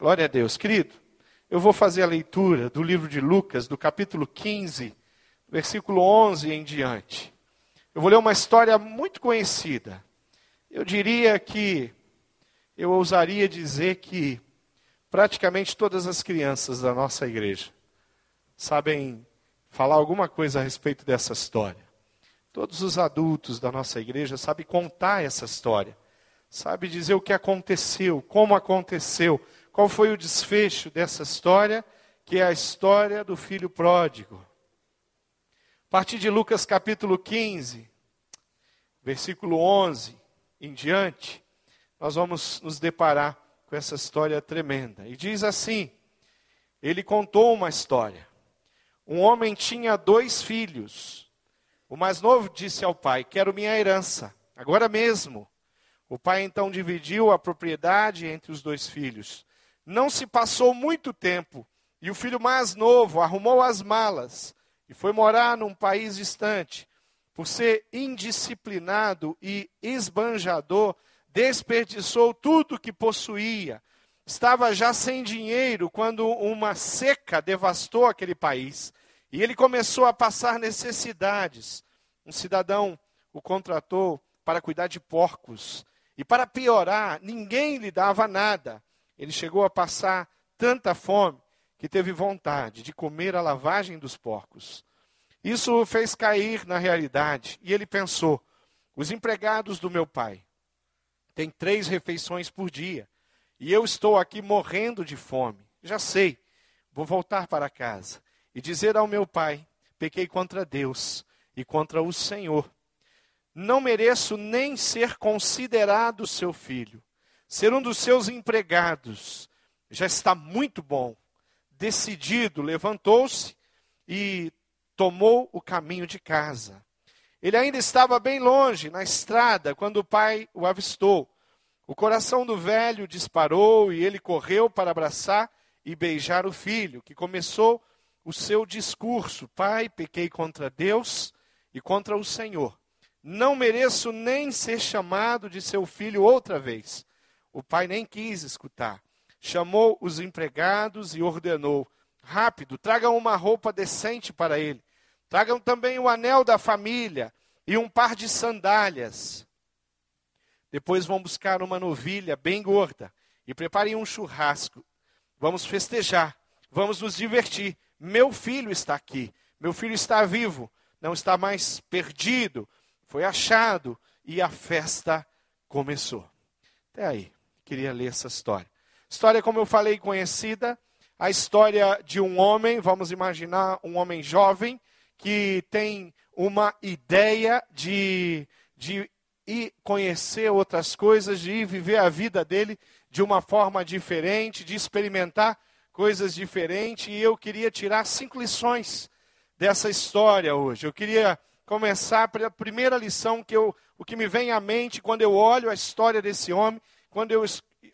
Glória a Deus. Querido, eu vou fazer a leitura do livro de Lucas, do capítulo 15, versículo 11 em diante. Eu vou ler uma história muito conhecida. Eu diria que, eu ousaria dizer que praticamente todas as crianças da nossa igreja sabem falar alguma coisa a respeito dessa história. Todos os adultos da nossa igreja sabem contar essa história, sabe dizer o que aconteceu, como aconteceu, qual foi o desfecho dessa história, que é a história do filho pródigo. A partir de Lucas capítulo 15, versículo 11 em diante, nós vamos nos deparar com essa história tremenda. E diz assim: Ele contou uma história. Um homem tinha dois filhos. O mais novo disse ao pai: Quero minha herança, agora mesmo. O pai então dividiu a propriedade entre os dois filhos. Não se passou muito tempo e o filho mais novo arrumou as malas e foi morar num país distante. Por ser indisciplinado e esbanjador, desperdiçou tudo que possuía. Estava já sem dinheiro quando uma seca devastou aquele país. E ele começou a passar necessidades. Um cidadão o contratou para cuidar de porcos. E para piorar, ninguém lhe dava nada. Ele chegou a passar tanta fome que teve vontade de comer a lavagem dos porcos. Isso o fez cair na realidade e ele pensou: os empregados do meu pai têm três refeições por dia e eu estou aqui morrendo de fome. Já sei, vou voltar para casa e dizer ao meu pai: pequei contra Deus e contra o Senhor. Não mereço nem ser considerado seu filho ser um dos seus empregados, já está muito bom. Decidido, levantou-se e tomou o caminho de casa. Ele ainda estava bem longe, na estrada, quando o pai o avistou. O coração do velho disparou e ele correu para abraçar e beijar o filho, que começou o seu discurso: Pai, pequei contra Deus e contra o Senhor. Não mereço nem ser chamado de seu filho outra vez. O pai nem quis escutar. Chamou os empregados e ordenou: Rápido, tragam uma roupa decente para ele. Tragam também o anel da família e um par de sandálias. Depois vão buscar uma novilha bem gorda e preparem um churrasco. Vamos festejar, vamos nos divertir. Meu filho está aqui, meu filho está vivo, não está mais perdido, foi achado e a festa começou. Até aí queria ler essa história. História, como eu falei, conhecida. A história de um homem, vamos imaginar um homem jovem, que tem uma ideia de, de ir conhecer outras coisas, de ir viver a vida dele de uma forma diferente, de experimentar coisas diferentes. E eu queria tirar cinco lições dessa história hoje. Eu queria começar pela primeira lição que eu, o que me vem à mente quando eu olho a história desse homem quando eu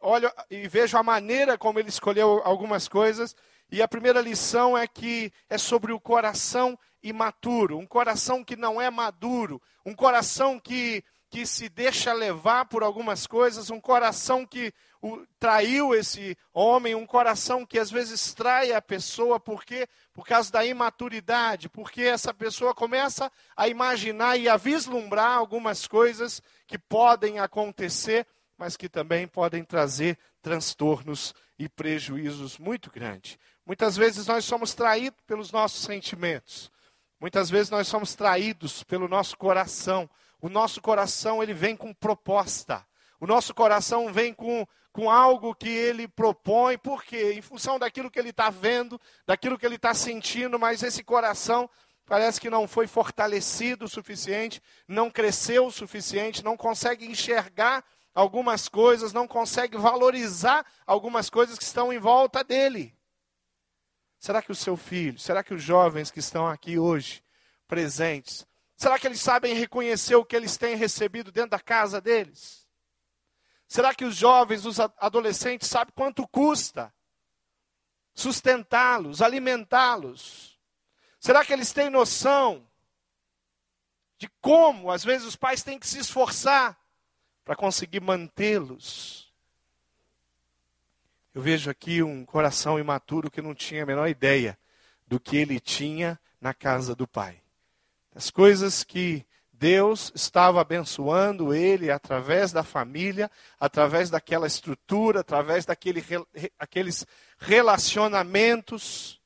olho e vejo a maneira como ele escolheu algumas coisas, e a primeira lição é que é sobre o coração imaturo, um coração que não é maduro, um coração que, que se deixa levar por algumas coisas, um coração que o, traiu esse homem, um coração que às vezes trai a pessoa. Porque por causa da imaturidade, porque essa pessoa começa a imaginar e a vislumbrar algumas coisas que podem acontecer mas que também podem trazer transtornos e prejuízos muito grandes. Muitas vezes nós somos traídos pelos nossos sentimentos. Muitas vezes nós somos traídos pelo nosso coração. O nosso coração ele vem com proposta. O nosso coração vem com, com algo que ele propõe, porque em função daquilo que ele está vendo, daquilo que ele está sentindo, mas esse coração parece que não foi fortalecido o suficiente, não cresceu o suficiente, não consegue enxergar algumas coisas, não consegue valorizar algumas coisas que estão em volta dele. Será que o seu filho, será que os jovens que estão aqui hoje, presentes, será que eles sabem reconhecer o que eles têm recebido dentro da casa deles? Será que os jovens, os adolescentes, sabem quanto custa sustentá-los, alimentá-los? Será que eles têm noção de como, às vezes, os pais têm que se esforçar para conseguir mantê-los. Eu vejo aqui um coração imaturo que não tinha a menor ideia do que ele tinha na casa do pai. As coisas que Deus estava abençoando ele através da família, através daquela estrutura, através daquele, aqueles relacionamentos.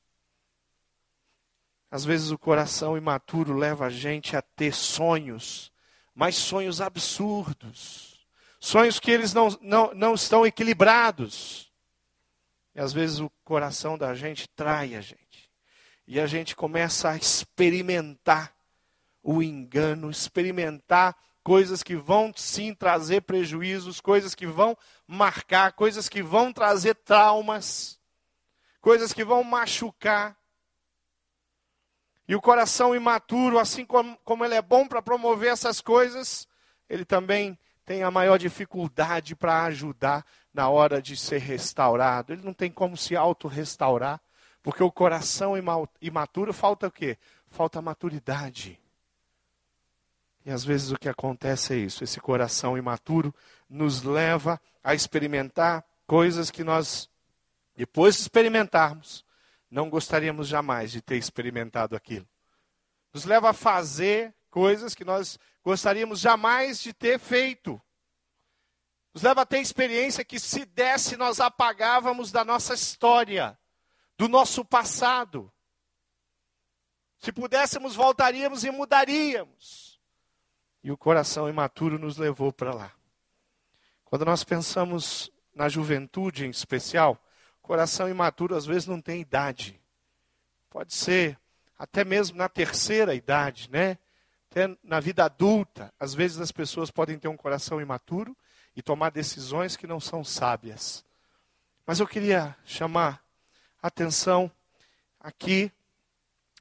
Às vezes o coração imaturo leva a gente a ter sonhos, mas sonhos absurdos. Sonhos que eles não, não, não estão equilibrados. E às vezes o coração da gente trai a gente. E a gente começa a experimentar o engano, experimentar coisas que vão sim trazer prejuízos, coisas que vão marcar, coisas que vão trazer traumas, coisas que vão machucar. E o coração imaturo, assim como, como ele é bom para promover essas coisas, ele também tem a maior dificuldade para ajudar na hora de ser restaurado. Ele não tem como se auto-restaurar, porque o coração imaturo falta o quê? Falta maturidade. E às vezes o que acontece é isso: esse coração imaturo nos leva a experimentar coisas que nós, depois de experimentarmos, não gostaríamos jamais de ter experimentado aquilo. Nos leva a fazer coisas que nós gostaríamos jamais de ter feito. Nos leva a ter experiência que, se desse, nós apagávamos da nossa história, do nosso passado. Se pudéssemos, voltaríamos e mudaríamos. E o coração imaturo nos levou para lá. Quando nós pensamos na juventude em especial, coração imaturo às vezes não tem idade. Pode ser até mesmo na terceira idade, né? Até na vida adulta, às vezes as pessoas podem ter um coração imaturo e tomar decisões que não são sábias. Mas eu queria chamar atenção aqui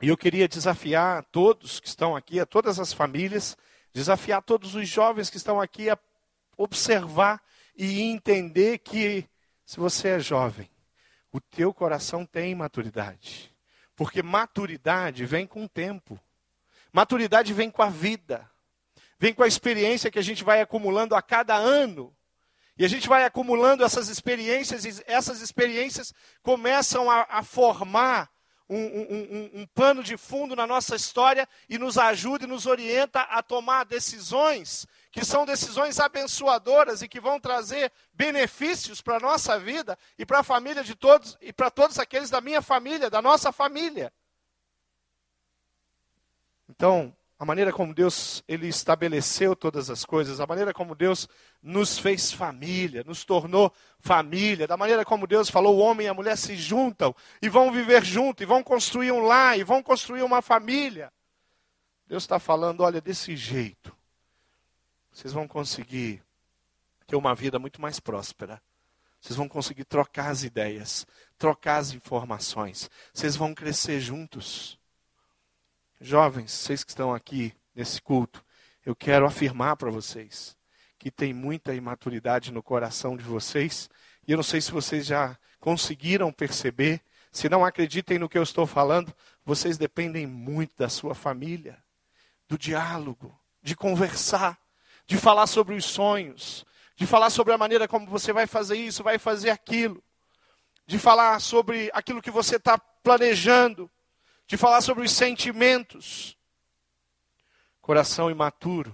e eu queria desafiar a todos que estão aqui, a todas as famílias, desafiar todos os jovens que estão aqui a observar e entender que se você é jovem, o teu coração tem maturidade. Porque maturidade vem com o tempo. Maturidade vem com a vida. Vem com a experiência que a gente vai acumulando a cada ano. E a gente vai acumulando essas experiências, e essas experiências começam a, a formar um, um, um, pano de fundo na nossa história e nos ajuda e nos orienta a tomar decisões que são decisões abençoadoras e que vão trazer benefícios para a nossa vida e para a família de todos e para todos aqueles da minha família, da nossa família. Então, a maneira como Deus ele estabeleceu todas as coisas, a maneira como Deus nos fez família, nos tornou família, da maneira como Deus falou, o homem e a mulher se juntam e vão viver juntos, e vão construir um lar, e vão construir uma família. Deus está falando, olha, desse jeito, vocês vão conseguir ter uma vida muito mais próspera. Vocês vão conseguir trocar as ideias, trocar as informações. Vocês vão crescer juntos. Jovens, vocês que estão aqui nesse culto, eu quero afirmar para vocês que tem muita imaturidade no coração de vocês, e eu não sei se vocês já conseguiram perceber, se não acreditem no que eu estou falando, vocês dependem muito da sua família, do diálogo, de conversar, de falar sobre os sonhos, de falar sobre a maneira como você vai fazer isso, vai fazer aquilo, de falar sobre aquilo que você está planejando de falar sobre os sentimentos. Coração imaturo,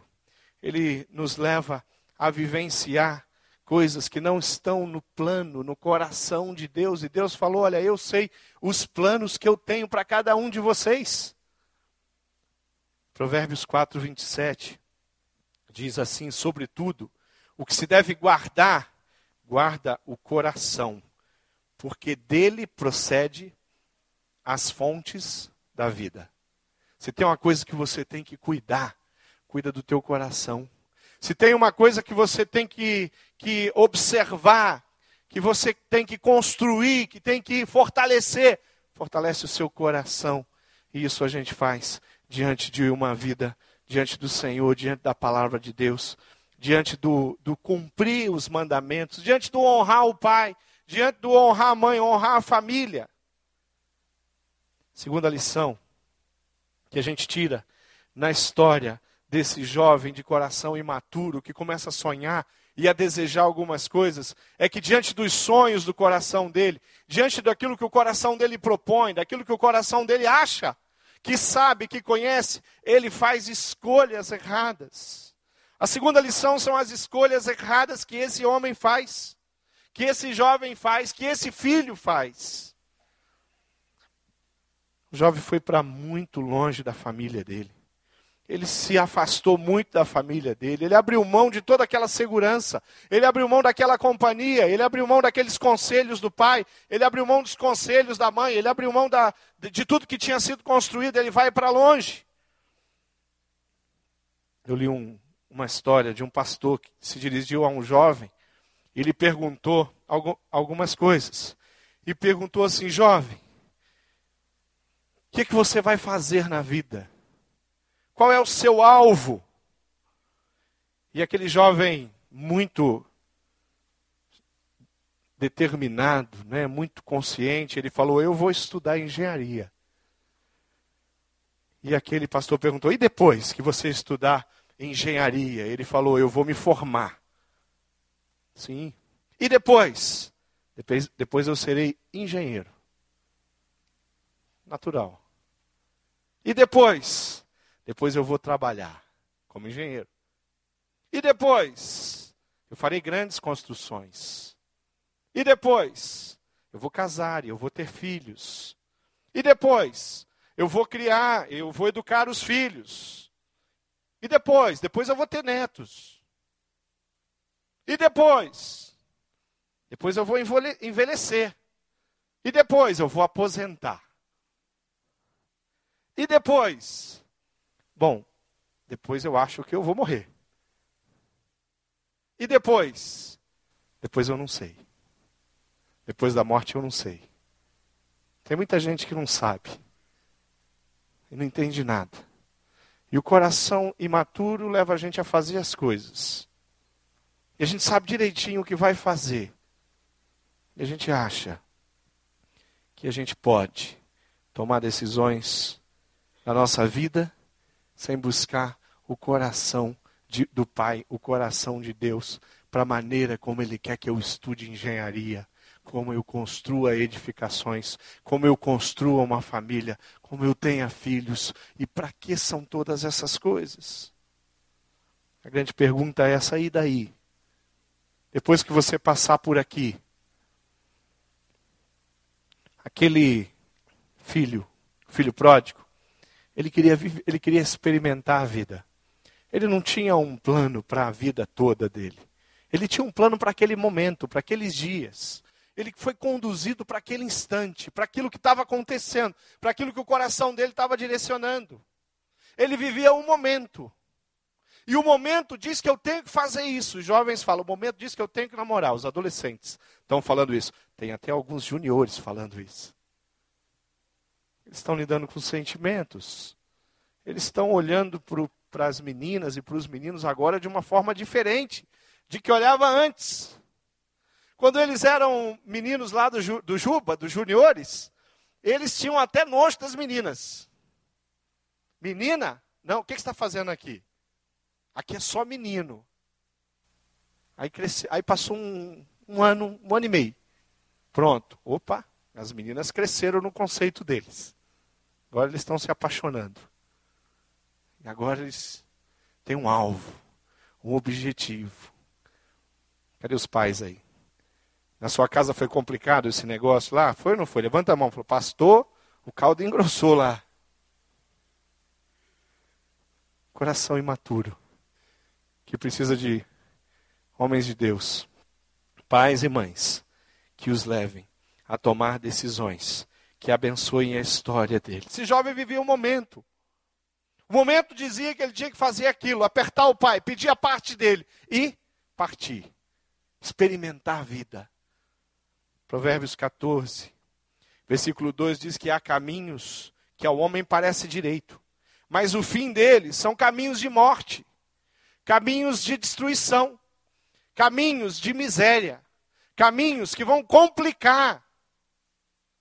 ele nos leva a vivenciar coisas que não estão no plano, no coração de Deus. E Deus falou: Olha, eu sei os planos que eu tenho para cada um de vocês. Provérbios 4, 27 diz assim: Sobretudo, o que se deve guardar, guarda o coração, porque dele procede as fontes da vida. Se tem uma coisa que você tem que cuidar, cuida do teu coração. Se tem uma coisa que você tem que, que observar, que você tem que construir, que tem que fortalecer, fortalece o seu coração. E isso a gente faz diante de uma vida, diante do Senhor, diante da palavra de Deus, diante do, do cumprir os mandamentos, diante do honrar o pai, diante do honrar a mãe, honrar a família. Segunda lição que a gente tira na história desse jovem de coração imaturo que começa a sonhar e a desejar algumas coisas, é que diante dos sonhos do coração dele, diante daquilo que o coração dele propõe, daquilo que o coração dele acha, que sabe, que conhece, ele faz escolhas erradas. A segunda lição são as escolhas erradas que esse homem faz, que esse jovem faz, que esse filho faz. O jovem foi para muito longe da família dele. Ele se afastou muito da família dele, ele abriu mão de toda aquela segurança, ele abriu mão daquela companhia, ele abriu mão daqueles conselhos do pai, ele abriu mão dos conselhos da mãe, ele abriu mão da, de tudo que tinha sido construído, ele vai para longe. Eu li um, uma história de um pastor que se dirigiu a um jovem, ele perguntou algumas coisas, e perguntou assim: jovem, que, que você vai fazer na vida? Qual é o seu alvo? E aquele jovem muito determinado, né, muito consciente, ele falou: Eu vou estudar engenharia. E aquele pastor perguntou: E depois que você estudar engenharia? Ele falou: Eu vou me formar. Sim. E depois? Depois, depois eu serei engenheiro. Natural. E depois? Depois eu vou trabalhar como engenheiro. E depois, eu farei grandes construções. E depois, eu vou casar e eu vou ter filhos. E depois, eu vou criar, eu vou educar os filhos. E depois, depois eu vou ter netos. E depois, depois eu vou envelhecer. E depois eu vou aposentar. E depois, Bom, depois eu acho que eu vou morrer. E depois? Depois eu não sei. Depois da morte eu não sei. Tem muita gente que não sabe. E não entende nada. E o coração imaturo leva a gente a fazer as coisas. E a gente sabe direitinho o que vai fazer. E a gente acha que a gente pode tomar decisões na nossa vida sem buscar o coração de, do Pai, o coração de Deus, para a maneira como Ele quer que eu estude engenharia, como eu construa edificações, como eu construa uma família, como eu tenha filhos, e para que são todas essas coisas? A grande pergunta é essa aí daí. Depois que você passar por aqui, aquele filho, filho pródigo, ele queria, ele queria experimentar a vida. Ele não tinha um plano para a vida toda dele. Ele tinha um plano para aquele momento, para aqueles dias. Ele foi conduzido para aquele instante, para aquilo que estava acontecendo, para aquilo que o coração dele estava direcionando. Ele vivia um momento. E o momento diz que eu tenho que fazer isso. Os jovens falam, o momento diz que eu tenho que namorar. Os adolescentes estão falando isso. Tem até alguns juniores falando isso. Eles estão lidando com sentimentos. Eles estão olhando para as meninas e para os meninos agora de uma forma diferente de que olhava antes. Quando eles eram meninos lá do, do Juba, dos juniores, eles tinham até nojo das meninas. Menina? Não, o que, que você está fazendo aqui? Aqui é só menino. Aí, cresce, aí passou um, um ano, um ano e meio. Pronto. Opa, as meninas cresceram no conceito deles. Agora eles estão se apaixonando. E agora eles têm um alvo, um objetivo. Cadê os pais aí? Na sua casa foi complicado esse negócio lá? Foi ou não foi? Levanta a mão. Falou, pastor, o caldo engrossou lá. Coração imaturo. Que precisa de homens de Deus, pais e mães, que os levem a tomar decisões que abençoem a história dele. Esse jovem vivia um momento. O momento dizia que ele tinha que fazer aquilo, apertar o pai, pedir a parte dele e partir. Experimentar a vida. Provérbios 14, versículo 2 diz que há caminhos que ao homem parece direito, mas o fim deles são caminhos de morte, caminhos de destruição, caminhos de miséria, caminhos que vão complicar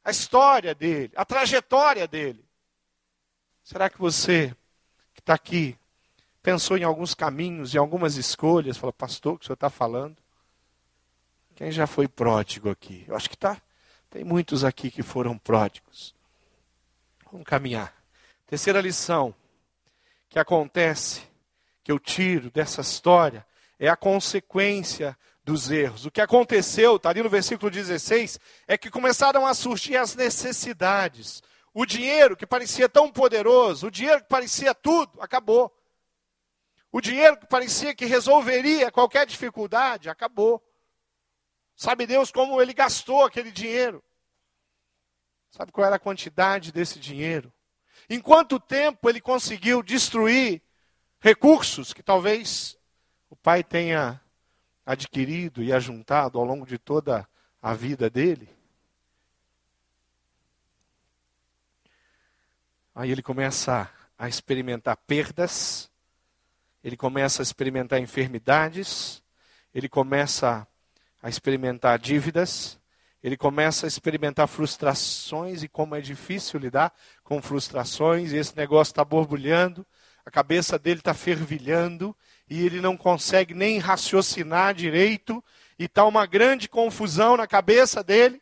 a história dele, a trajetória dele. Será que você que está aqui pensou em alguns caminhos, em algumas escolhas, falou, pastor, o que o senhor está falando? Quem já foi pródigo aqui? Eu acho que tá, tem muitos aqui que foram pródigos. Vamos caminhar. Terceira lição que acontece, que eu tiro dessa história, é a consequência dos erros. O que aconteceu, está ali no versículo 16, é que começaram a surgir as necessidades. O dinheiro que parecia tão poderoso, o dinheiro que parecia tudo, acabou. O dinheiro que parecia que resolveria qualquer dificuldade, acabou. Sabe Deus como ele gastou aquele dinheiro? Sabe qual era a quantidade desse dinheiro? Em quanto tempo ele conseguiu destruir recursos que talvez o pai tenha adquirido e ajuntado ao longo de toda a vida dele? Aí ele começa a experimentar perdas, ele começa a experimentar enfermidades, ele começa a experimentar dívidas, ele começa a experimentar frustrações e como é difícil lidar com frustrações, e esse negócio está borbulhando, a cabeça dele está fervilhando, e ele não consegue nem raciocinar direito, e está uma grande confusão na cabeça dele.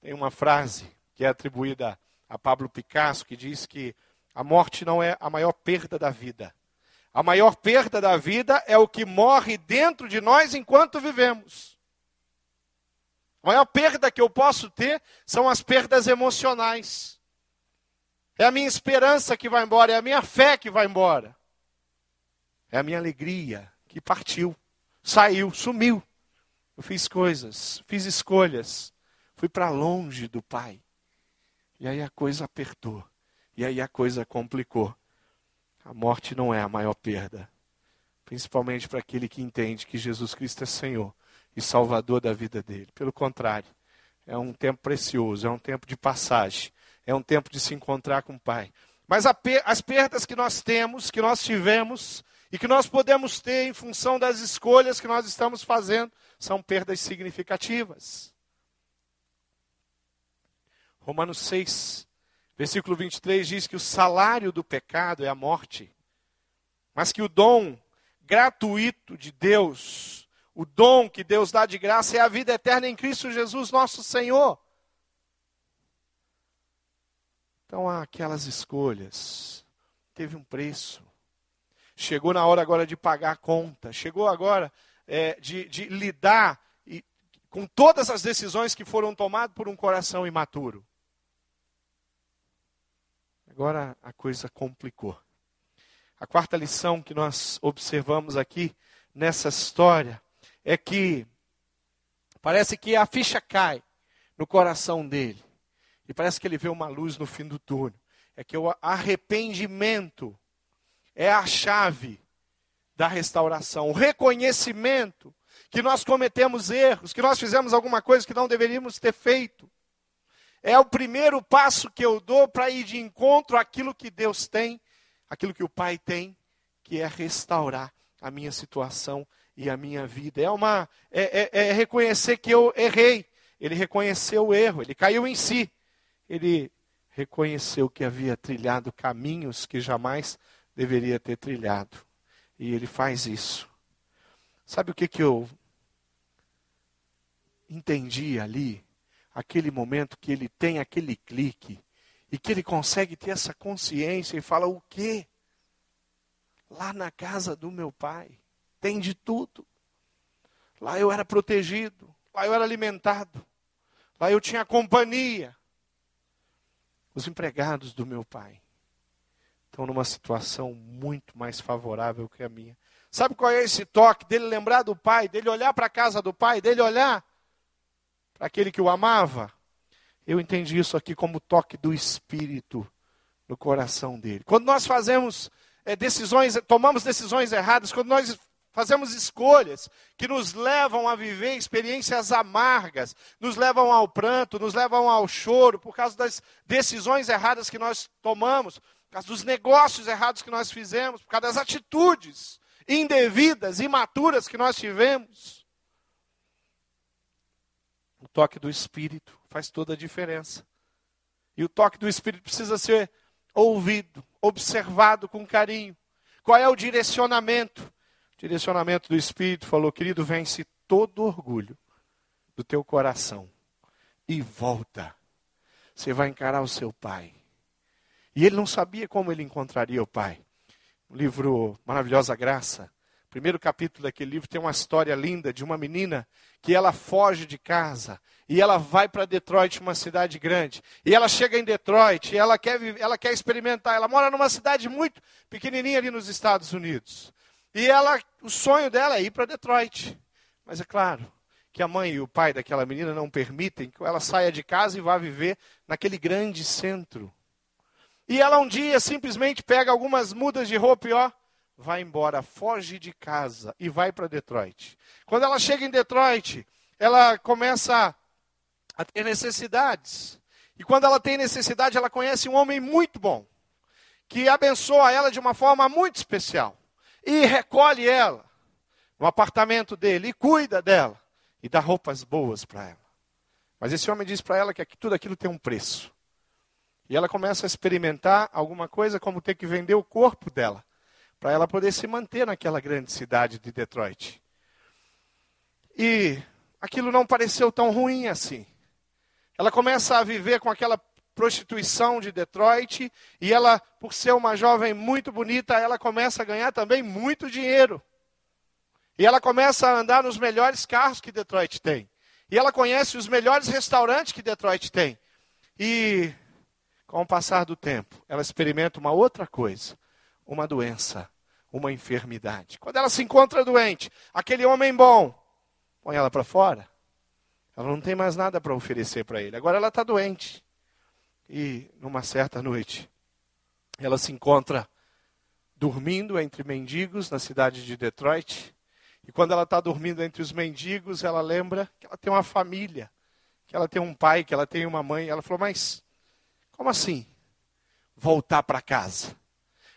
Tem uma frase que é atribuída a Pablo Picasso que diz que a morte não é a maior perda da vida. A maior perda da vida é o que morre dentro de nós enquanto vivemos. A maior perda que eu posso ter são as perdas emocionais. É a minha esperança que vai embora, é a minha fé que vai embora. É a minha alegria que partiu, saiu, sumiu. Eu fiz coisas, fiz escolhas, fui para longe do Pai. E aí a coisa apertou, e aí a coisa complicou. A morte não é a maior perda, principalmente para aquele que entende que Jesus Cristo é Senhor e salvador da vida dele. Pelo contrário, é um tempo precioso, é um tempo de passagem, é um tempo de se encontrar com o Pai. Mas as perdas que nós temos, que nós tivemos e que nós podemos ter em função das escolhas que nós estamos fazendo, são perdas significativas. Romanos 6, versículo 23 diz que o salário do pecado é a morte, mas que o dom gratuito de Deus o dom que Deus dá de graça é a vida eterna em Cristo Jesus, nosso Senhor. Então, aquelas escolhas. Teve um preço. Chegou na hora agora de pagar a conta. Chegou agora é, de, de lidar e, com todas as decisões que foram tomadas por um coração imaturo. Agora a coisa complicou. A quarta lição que nós observamos aqui nessa história é que parece que a ficha cai no coração dele. E parece que ele vê uma luz no fim do túnel. É que o arrependimento é a chave da restauração. O reconhecimento que nós cometemos erros, que nós fizemos alguma coisa que não deveríamos ter feito. É o primeiro passo que eu dou para ir de encontro àquilo que Deus tem, aquilo que o Pai tem, que é restaurar a minha situação e a minha vida. É, uma, é, é, é reconhecer que eu errei. Ele reconheceu o erro, ele caiu em si. Ele reconheceu que havia trilhado caminhos que jamais deveria ter trilhado. E ele faz isso. Sabe o que, que eu entendi ali? Aquele momento que ele tem aquele clique e que ele consegue ter essa consciência e fala: o quê? Lá na casa do meu pai tem de tudo. Lá eu era protegido, lá eu era alimentado, lá eu tinha companhia. Os empregados do meu pai estão numa situação muito mais favorável que a minha. Sabe qual é esse toque dele lembrar do pai, dele olhar para a casa do pai, dele olhar para aquele que o amava? Eu entendi isso aqui como toque do Espírito no coração dele. Quando nós fazemos é, decisões, tomamos decisões erradas, quando nós fazemos escolhas que nos levam a viver experiências amargas, nos levam ao pranto, nos levam ao choro por causa das decisões erradas que nós tomamos, causa dos negócios errados que nós fizemos, por causa das atitudes indevidas, imaturas que nós tivemos. O toque do Espírito faz toda a diferença. E o toque do Espírito precisa ser ouvido, observado com carinho Qual é o direcionamento? O direcionamento do Espírito falou, querido, vence todo orgulho do teu coração e volta. Você vai encarar o seu pai. E ele não sabia como ele encontraria o pai. O livro Maravilhosa Graça, primeiro capítulo daquele livro tem uma história linda de uma menina que ela foge de casa e ela vai para Detroit, uma cidade grande. E ela chega em Detroit e ela quer, ela quer experimentar. Ela mora numa cidade muito pequenininha ali nos Estados Unidos. E ela, o sonho dela é ir para Detroit. Mas é claro que a mãe e o pai daquela menina não permitem que ela saia de casa e vá viver naquele grande centro. E ela um dia simplesmente pega algumas mudas de roupa e ó, vai embora, foge de casa e vai para Detroit. Quando ela chega em Detroit, ela começa a ter necessidades. E quando ela tem necessidade, ela conhece um homem muito bom, que abençoa ela de uma forma muito especial. E recolhe ela no apartamento dele e cuida dela e dá roupas boas para ela. Mas esse homem diz para ela que tudo aquilo tem um preço. E ela começa a experimentar alguma coisa como ter que vender o corpo dela para ela poder se manter naquela grande cidade de Detroit. E aquilo não pareceu tão ruim assim. Ela começa a viver com aquela prostituição de Detroit e ela, por ser uma jovem muito bonita, ela começa a ganhar também muito dinheiro. E ela começa a andar nos melhores carros que Detroit tem. E ela conhece os melhores restaurantes que Detroit tem. E com o passar do tempo, ela experimenta uma outra coisa, uma doença, uma enfermidade. Quando ela se encontra doente, aquele homem bom põe ela para fora. Ela não tem mais nada para oferecer para ele. Agora ela está doente. E numa certa noite, ela se encontra dormindo entre mendigos na cidade de Detroit. E quando ela está dormindo entre os mendigos, ela lembra que ela tem uma família, que ela tem um pai, que ela tem uma mãe. Ela falou: Mas como assim? Voltar para casa?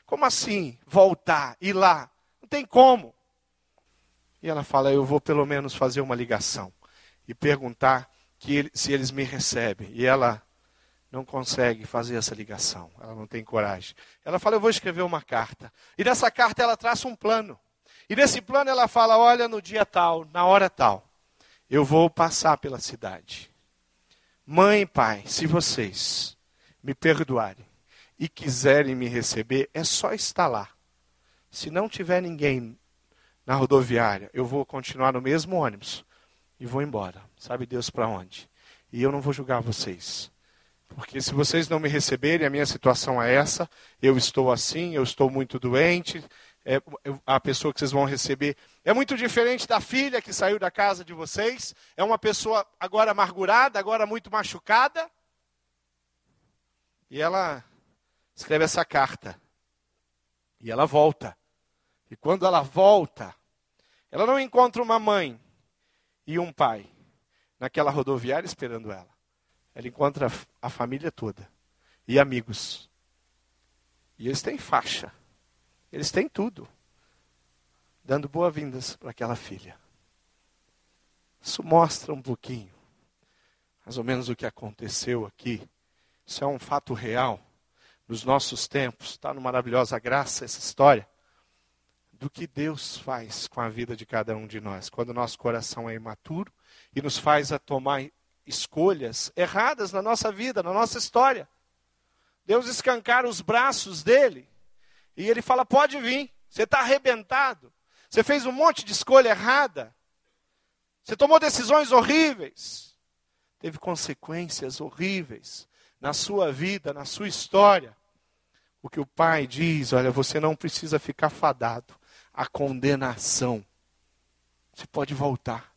Como assim? Voltar, ir lá? Não tem como. E ela fala: Eu vou pelo menos fazer uma ligação e perguntar ele, se eles me recebem. E ela não consegue fazer essa ligação, ela não tem coragem. Ela fala: Eu vou escrever uma carta. E nessa carta ela traça um plano. E nesse plano ela fala: Olha, no dia tal, na hora tal, eu vou passar pela cidade. Mãe e pai, se vocês me perdoarem e quiserem me receber, é só estar lá. Se não tiver ninguém na rodoviária, eu vou continuar no mesmo ônibus e vou embora. Sabe Deus para onde? E eu não vou julgar vocês. Porque se vocês não me receberem, a minha situação é essa, eu estou assim, eu estou muito doente, é, a pessoa que vocês vão receber é muito diferente da filha que saiu da casa de vocês, é uma pessoa agora amargurada, agora muito machucada. E ela escreve essa carta. E ela volta. E quando ela volta, ela não encontra uma mãe e um pai naquela rodoviária esperando ela. Ela encontra a família toda e amigos. E eles têm faixa. Eles têm tudo. Dando boas-vindas para aquela filha. Isso mostra um pouquinho, mais ou menos o que aconteceu aqui. Isso é um fato real nos nossos tempos. Está no Maravilhosa Graça essa história do que Deus faz com a vida de cada um de nós, quando nosso coração é imaturo e nos faz a tomar escolhas erradas na nossa vida, na nossa história. Deus escancara os braços dele e ele fala: pode vir, você está arrebentado, você fez um monte de escolha errada, você tomou decisões horríveis, teve consequências horríveis na sua vida, na sua história. O que o pai diz: olha, você não precisa ficar fadado à condenação. Você pode voltar.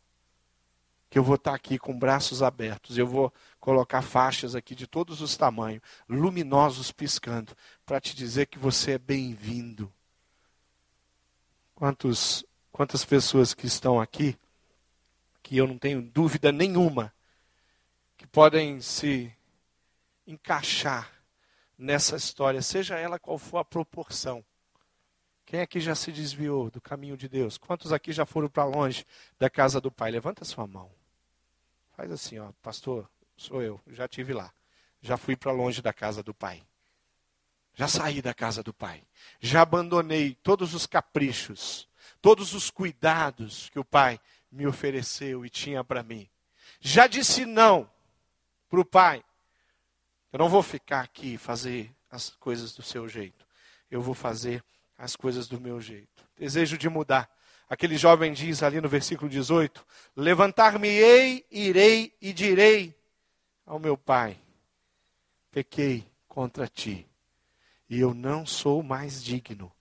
Que eu vou estar aqui com braços abertos. Eu vou colocar faixas aqui de todos os tamanhos, luminosos piscando, para te dizer que você é bem-vindo. Quantos, quantas pessoas que estão aqui, que eu não tenho dúvida nenhuma, que podem se encaixar nessa história, seja ela qual for a proporção. Quem aqui já se desviou do caminho de Deus? Quantos aqui já foram para longe da casa do Pai? Levanta sua mão. Faz assim, ó, pastor, sou eu, já tive lá. Já fui para longe da casa do Pai. Já saí da casa do pai. Já abandonei todos os caprichos, todos os cuidados que o pai me ofereceu e tinha para mim. Já disse não para o pai. Eu não vou ficar aqui fazer as coisas do seu jeito. Eu vou fazer as coisas do meu jeito. Desejo de mudar. Aquele jovem diz ali no versículo 18: Levantar-me-ei, irei e direi ao meu pai: Pequei contra ti, e eu não sou mais digno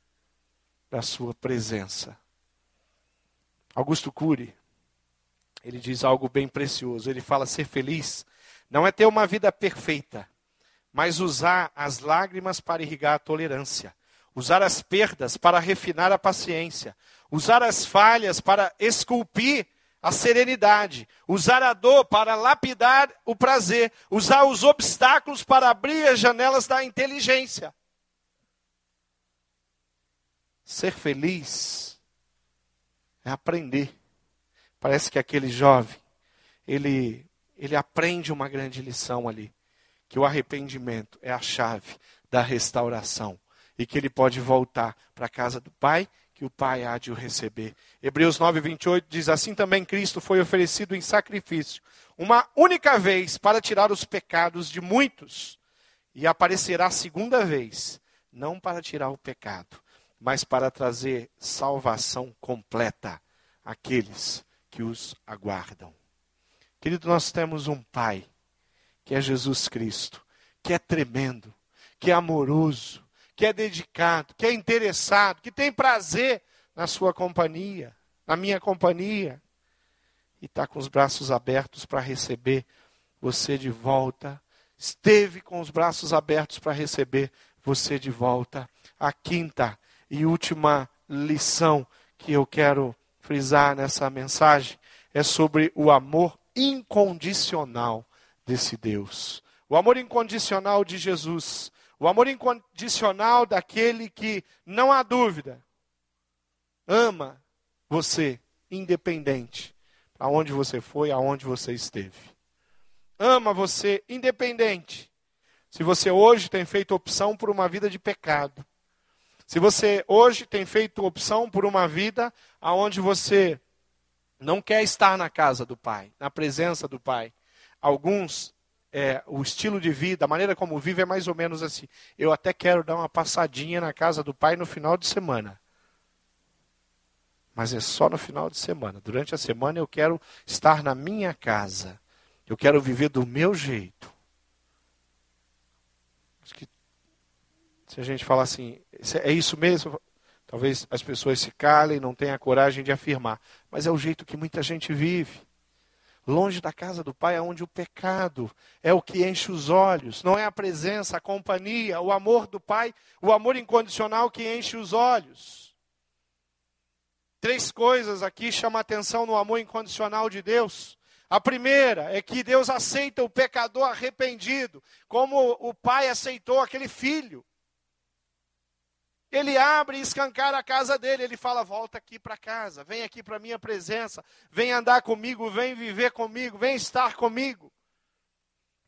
da sua presença. Augusto Cury, ele diz algo bem precioso. Ele fala: ser feliz não é ter uma vida perfeita, mas usar as lágrimas para irrigar a tolerância, usar as perdas para refinar a paciência, usar as falhas para esculpir a serenidade, usar a dor para lapidar o prazer, usar os obstáculos para abrir as janelas da inteligência. Ser feliz é aprender. Parece que aquele jovem, ele, ele aprende uma grande lição ali, que o arrependimento é a chave da restauração e que ele pode voltar para a casa do Pai que o Pai há de o receber. Hebreus 9, 28 diz: Assim também Cristo foi oferecido em sacrifício, uma única vez para tirar os pecados de muitos, e aparecerá segunda vez, não para tirar o pecado, mas para trazer salvação completa àqueles que os aguardam. Querido, nós temos um Pai, que é Jesus Cristo, que é tremendo, que é amoroso, que é dedicado, que é interessado, que tem prazer na sua companhia, na minha companhia, e está com os braços abertos para receber você de volta. Esteve com os braços abertos para receber você de volta. A quinta e última lição que eu quero frisar nessa mensagem é sobre o amor incondicional desse Deus. O amor incondicional de Jesus. O amor incondicional daquele que, não há dúvida, ama você, independente, aonde você foi, aonde você esteve. Ama você, independente. Se você hoje tem feito opção por uma vida de pecado, se você hoje tem feito opção por uma vida aonde você não quer estar na casa do Pai, na presença do Pai, alguns é, o estilo de vida, a maneira como vive é mais ou menos assim. Eu até quero dar uma passadinha na casa do pai no final de semana. Mas é só no final de semana. Durante a semana eu quero estar na minha casa. Eu quero viver do meu jeito. Acho que se a gente falar assim, é isso mesmo? Talvez as pessoas se calem, não tenham a coragem de afirmar. Mas é o jeito que muita gente vive longe da casa do Pai, onde o pecado é o que enche os olhos, não é a presença, a companhia, o amor do Pai, o amor incondicional que enche os olhos. Três coisas aqui chamam atenção no amor incondicional de Deus. A primeira é que Deus aceita o pecador arrependido, como o pai aceitou aquele filho. Ele abre e escancara a casa dele. Ele fala: Volta aqui para casa, vem aqui para minha presença, vem andar comigo, vem viver comigo, vem estar comigo.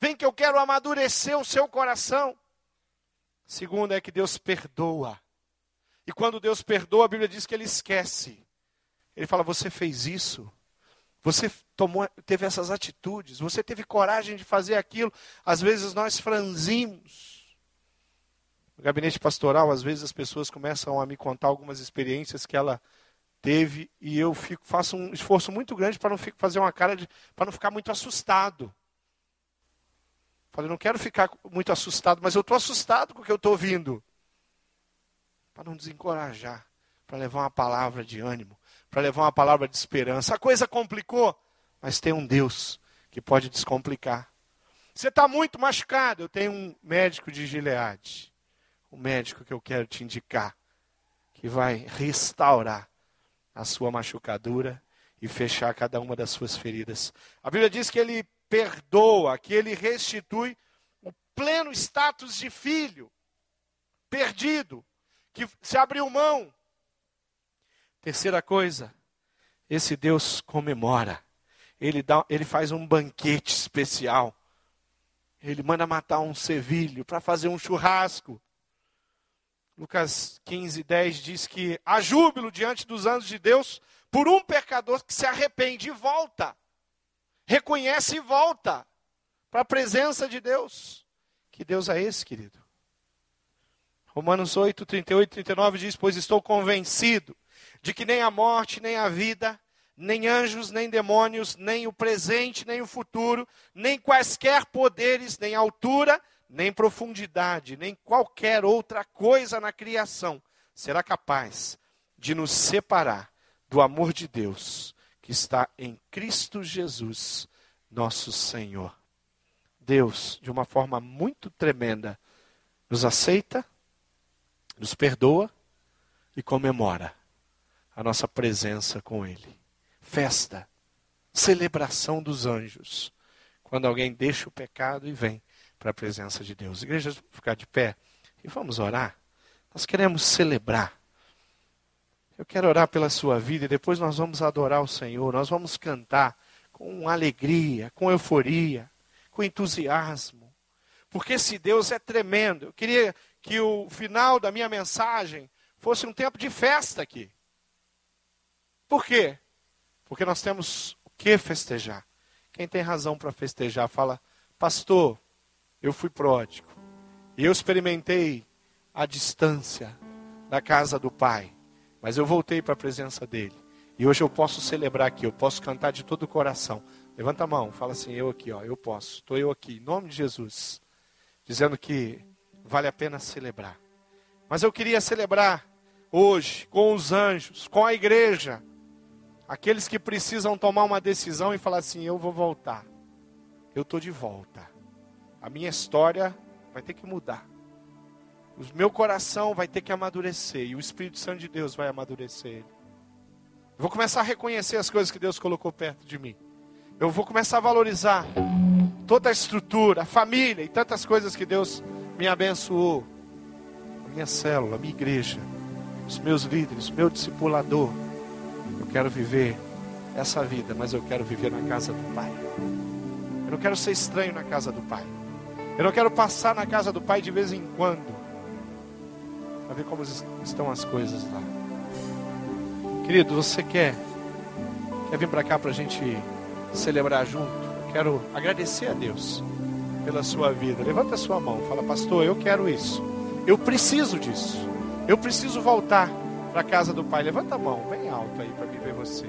Vem que eu quero amadurecer o seu coração. Segundo é que Deus perdoa. E quando Deus perdoa, a Bíblia diz que ele esquece. Ele fala: Você fez isso. Você tomou, teve essas atitudes, você teve coragem de fazer aquilo. Às vezes nós franzimos no gabinete pastoral, às vezes as pessoas começam a me contar algumas experiências que ela teve e eu fico, faço um esforço muito grande para não fico, fazer uma cara de, para não ficar muito assustado. Falei, não quero ficar muito assustado, mas eu estou assustado com o que eu estou ouvindo. Para não desencorajar, para levar uma palavra de ânimo, para levar uma palavra de esperança. A coisa complicou, mas tem um Deus que pode descomplicar. Você está muito machucado, eu tenho um médico de Gileade o médico que eu quero te indicar, que vai restaurar a sua machucadura e fechar cada uma das suas feridas. A Bíblia diz que ele perdoa, que ele restitui o pleno status de filho perdido, que se abriu mão. Terceira coisa, esse Deus comemora. Ele, dá, ele faz um banquete especial. Ele manda matar um sevilho para fazer um churrasco. Lucas 15, 10 diz que há júbilo diante dos anjos de Deus por um pecador que se arrepende e volta. Reconhece e volta para a presença de Deus. Que Deus é esse, querido? Romanos 8, 38 e 39 diz: Pois estou convencido de que nem a morte, nem a vida, nem anjos, nem demônios, nem o presente, nem o futuro, nem quaisquer poderes, nem altura, nem profundidade, nem qualquer outra coisa na criação será capaz de nos separar do amor de Deus que está em Cristo Jesus, nosso Senhor. Deus, de uma forma muito tremenda, nos aceita, nos perdoa e comemora a nossa presença com Ele. Festa, celebração dos anjos, quando alguém deixa o pecado e vem para a presença de Deus. Igreja, ficar de pé e vamos orar. Nós queremos celebrar. Eu quero orar pela sua vida e depois nós vamos adorar o Senhor. Nós vamos cantar com alegria, com euforia, com entusiasmo. Porque esse Deus é tremendo. Eu queria que o final da minha mensagem fosse um tempo de festa aqui. Por quê? Porque nós temos o que festejar. Quem tem razão para festejar fala, pastor, eu fui pródigo. E eu experimentei a distância da casa do Pai. Mas eu voltei para a presença dele. E hoje eu posso celebrar aqui, eu posso cantar de todo o coração. Levanta a mão, fala assim, eu aqui, ó, eu posso. Estou eu aqui, em nome de Jesus. Dizendo que vale a pena celebrar. Mas eu queria celebrar hoje com os anjos, com a igreja, Aqueles que precisam tomar uma decisão e falar assim: eu vou voltar. Eu estou de volta. A minha história vai ter que mudar. O meu coração vai ter que amadurecer. E o Espírito Santo de Deus vai amadurecer ele. Eu vou começar a reconhecer as coisas que Deus colocou perto de mim. Eu vou começar a valorizar toda a estrutura, a família e tantas coisas que Deus me abençoou. A minha célula, a minha igreja, os meus líderes, meu discipulador quero viver essa vida, mas eu quero viver na casa do Pai. Eu não quero ser estranho na casa do Pai. Eu não quero passar na casa do Pai de vez em quando. Para ver como estão as coisas lá. Querido, você quer, quer vir para cá para a gente celebrar junto? Eu quero agradecer a Deus pela sua vida. Levanta a sua mão, fala, pastor, eu quero isso. Eu preciso disso. Eu preciso voltar para a casa do Pai. Levanta a mão, bem alto aí para mim ver você.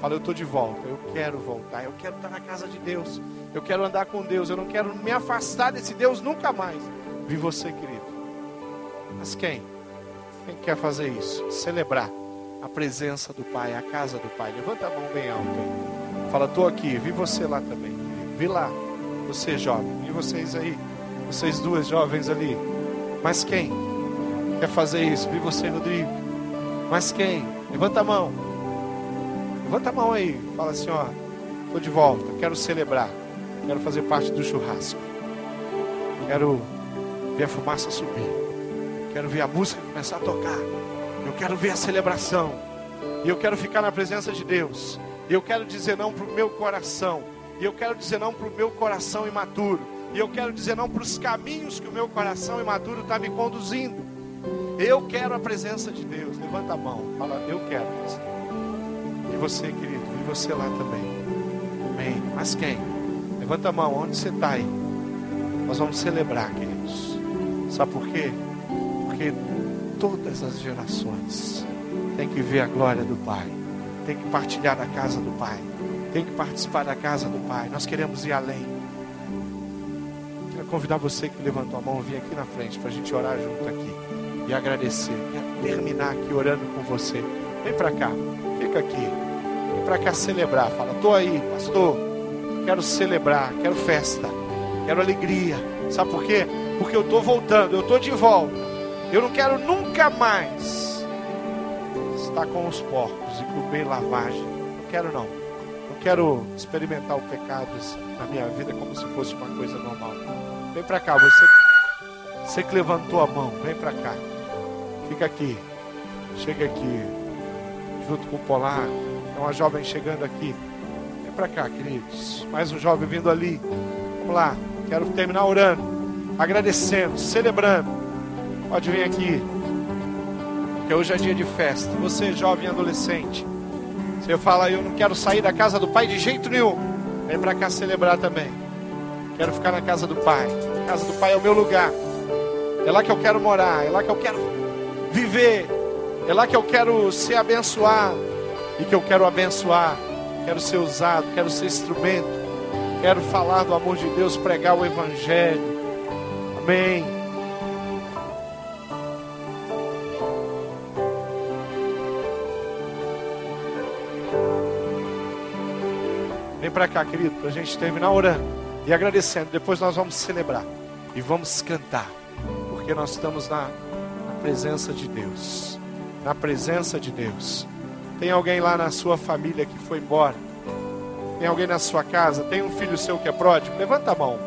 Fala, eu estou de volta, eu quero voltar, eu quero estar na casa de Deus, eu quero andar com Deus, eu não quero me afastar desse Deus nunca mais. Vi você, querido. Mas quem? Quem quer fazer isso? Celebrar a presença do Pai, a casa do Pai. Levanta a mão bem alto. Fala, estou aqui, vi você lá também. Vi lá, você jovem, vi vocês aí, vocês duas jovens ali. Mas quem quer fazer isso? Vi você, Rodrigo. Mas quem? Levanta a mão. Levanta a mão aí. Fala assim, ó. Estou de volta. Quero celebrar. Quero fazer parte do churrasco. Quero ver a fumaça subir. Quero ver a música começar a tocar. Eu quero ver a celebração. E eu quero ficar na presença de Deus. E eu quero dizer não para o meu coração. E eu quero dizer não para o meu coração imaturo. E eu quero dizer não para os caminhos que o meu coração imaturo está me conduzindo. Eu quero a presença de Deus. Levanta a mão. Fala, eu quero. E você, querido, e você lá também. Amém. Mas quem? Levanta a mão. Onde você está aí? Nós vamos celebrar, queridos. Sabe por quê? Porque todas as gerações têm que ver a glória do Pai. Tem que partilhar da casa do Pai. Tem que participar da casa do Pai. Nós queremos ir além. Quero convidar você que levantou a mão, vir aqui na frente para a gente orar junto aqui e agradecer. E terminar aqui orando com você. Vem para cá, fica aqui. Para cá celebrar. Fala, estou aí, pastor. Quero celebrar, quero festa, quero alegria. Sabe por quê? Porque eu estou voltando, eu estou de volta. Eu não quero nunca mais estar com os porcos e comer lavagem. Não quero não. Não quero experimentar o pecado na minha vida como se fosse uma coisa normal. Vem para cá, você, você que levantou a mão, vem para cá. Fica aqui. Chega aqui. Junto com o Polar. É uma jovem chegando aqui. Vem para cá, queridos. Mais um jovem vindo ali. Vamos lá. Quero terminar orando. Agradecendo, celebrando. Pode vir aqui. Porque hoje é dia de festa. Você, jovem adolescente, você fala, eu não quero sair da casa do pai de jeito nenhum. Vem para cá celebrar também. Quero ficar na casa do pai. A casa do pai é o meu lugar. É lá que eu quero morar, é lá que eu quero viver. É lá que eu quero ser abençoado e que eu quero abençoar. Quero ser usado, quero ser instrumento. Quero falar do amor de Deus, pregar o evangelho. Amém. para cá, querido, para a gente terminar orando e agradecendo. Depois nós vamos celebrar e vamos cantar, porque nós estamos na, na presença de Deus. Na presença de Deus. Tem alguém lá na sua família que foi embora? Tem alguém na sua casa? Tem um filho seu que é pródigo? Levanta a mão.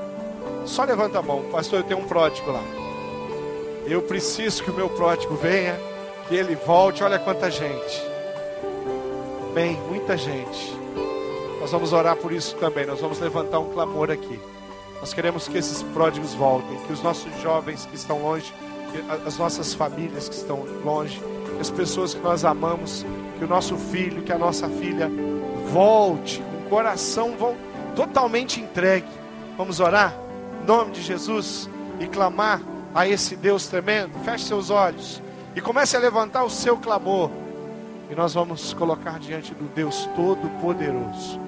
Só levanta a mão. Pastor, eu tenho um pródigo lá. Eu preciso que o meu pródigo venha, que ele volte. Olha quanta gente. Bem, muita gente. Nós vamos orar por isso também. Nós vamos levantar um clamor aqui. Nós queremos que esses pródigos voltem, que os nossos jovens que estão longe, as nossas famílias que estão longe, as pessoas que nós amamos, que o nosso filho, que a nossa filha volte com o coração totalmente entregue. Vamos orar em nome de Jesus e clamar a esse Deus tremendo. Feche seus olhos e comece a levantar o seu clamor. E nós vamos colocar diante do Deus Todo-Poderoso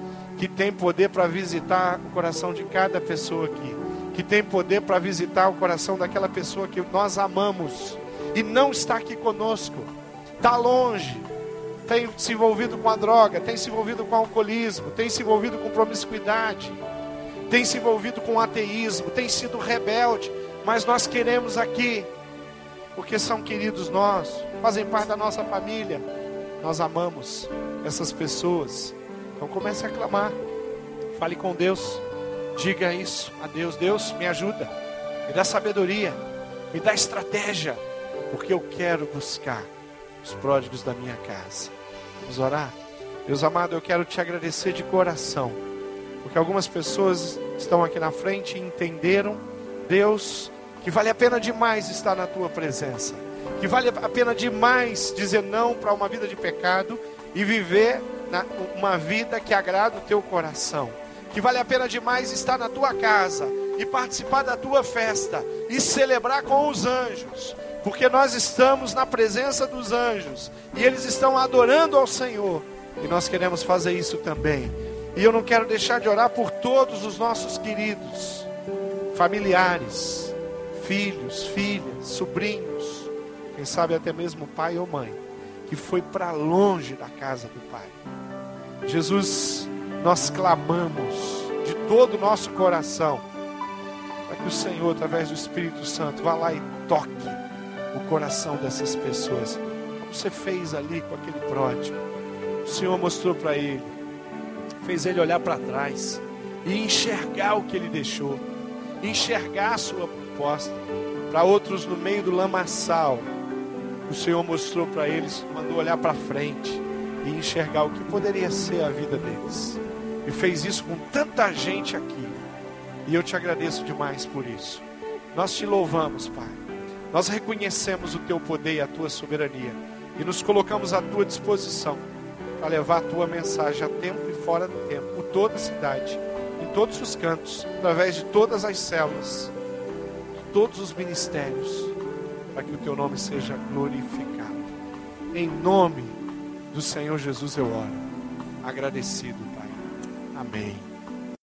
que tem poder para visitar o coração de cada pessoa aqui, que tem poder para visitar o coração daquela pessoa que nós amamos e não está aqui conosco, está longe, tem se envolvido com a droga, tem se envolvido com o alcoolismo, tem se envolvido com promiscuidade, tem se envolvido com ateísmo, tem sido rebelde, mas nós queremos aqui, porque são queridos nós, fazem parte da nossa família, nós amamos essas pessoas. Então comece a clamar. Fale com Deus. Diga isso a Deus. Deus, me ajuda. Me dá sabedoria. Me dá estratégia. Porque eu quero buscar os pródigos da minha casa. Vamos orar? Deus amado, eu quero te agradecer de coração. Porque algumas pessoas estão aqui na frente e entenderam, Deus, que vale a pena demais estar na tua presença. Que vale a pena demais dizer não para uma vida de pecado e viver uma vida que agrada o teu coração. Que vale a pena demais estar na tua casa e participar da tua festa e celebrar com os anjos, porque nós estamos na presença dos anjos e eles estão adorando ao Senhor e nós queremos fazer isso também. E eu não quero deixar de orar por todos os nossos queridos, familiares, filhos, filhas, sobrinhos, quem sabe até mesmo pai ou mãe, que foi para longe da casa do Pai. Jesus, nós clamamos de todo o nosso coração para que o Senhor, através do Espírito Santo, vá lá e toque o coração dessas pessoas, como você fez ali com aquele pródigo. O Senhor mostrou para ele, fez ele olhar para trás e enxergar o que ele deixou, enxergar a sua proposta. Para outros no meio do lamaçal, o Senhor mostrou para eles, mandou olhar para frente e enxergar o que poderia ser a vida deles. E fez isso com tanta gente aqui. E eu te agradeço demais por isso. Nós te louvamos, Pai. Nós reconhecemos o teu poder e a tua soberania e nos colocamos à tua disposição para levar a tua mensagem a tempo e fora do tempo, por toda a cidade, em todos os cantos, através de todas as células, de todos os ministérios, para que o teu nome seja glorificado. Em nome do Senhor Jesus eu oro. Agradecido, Pai. Amém.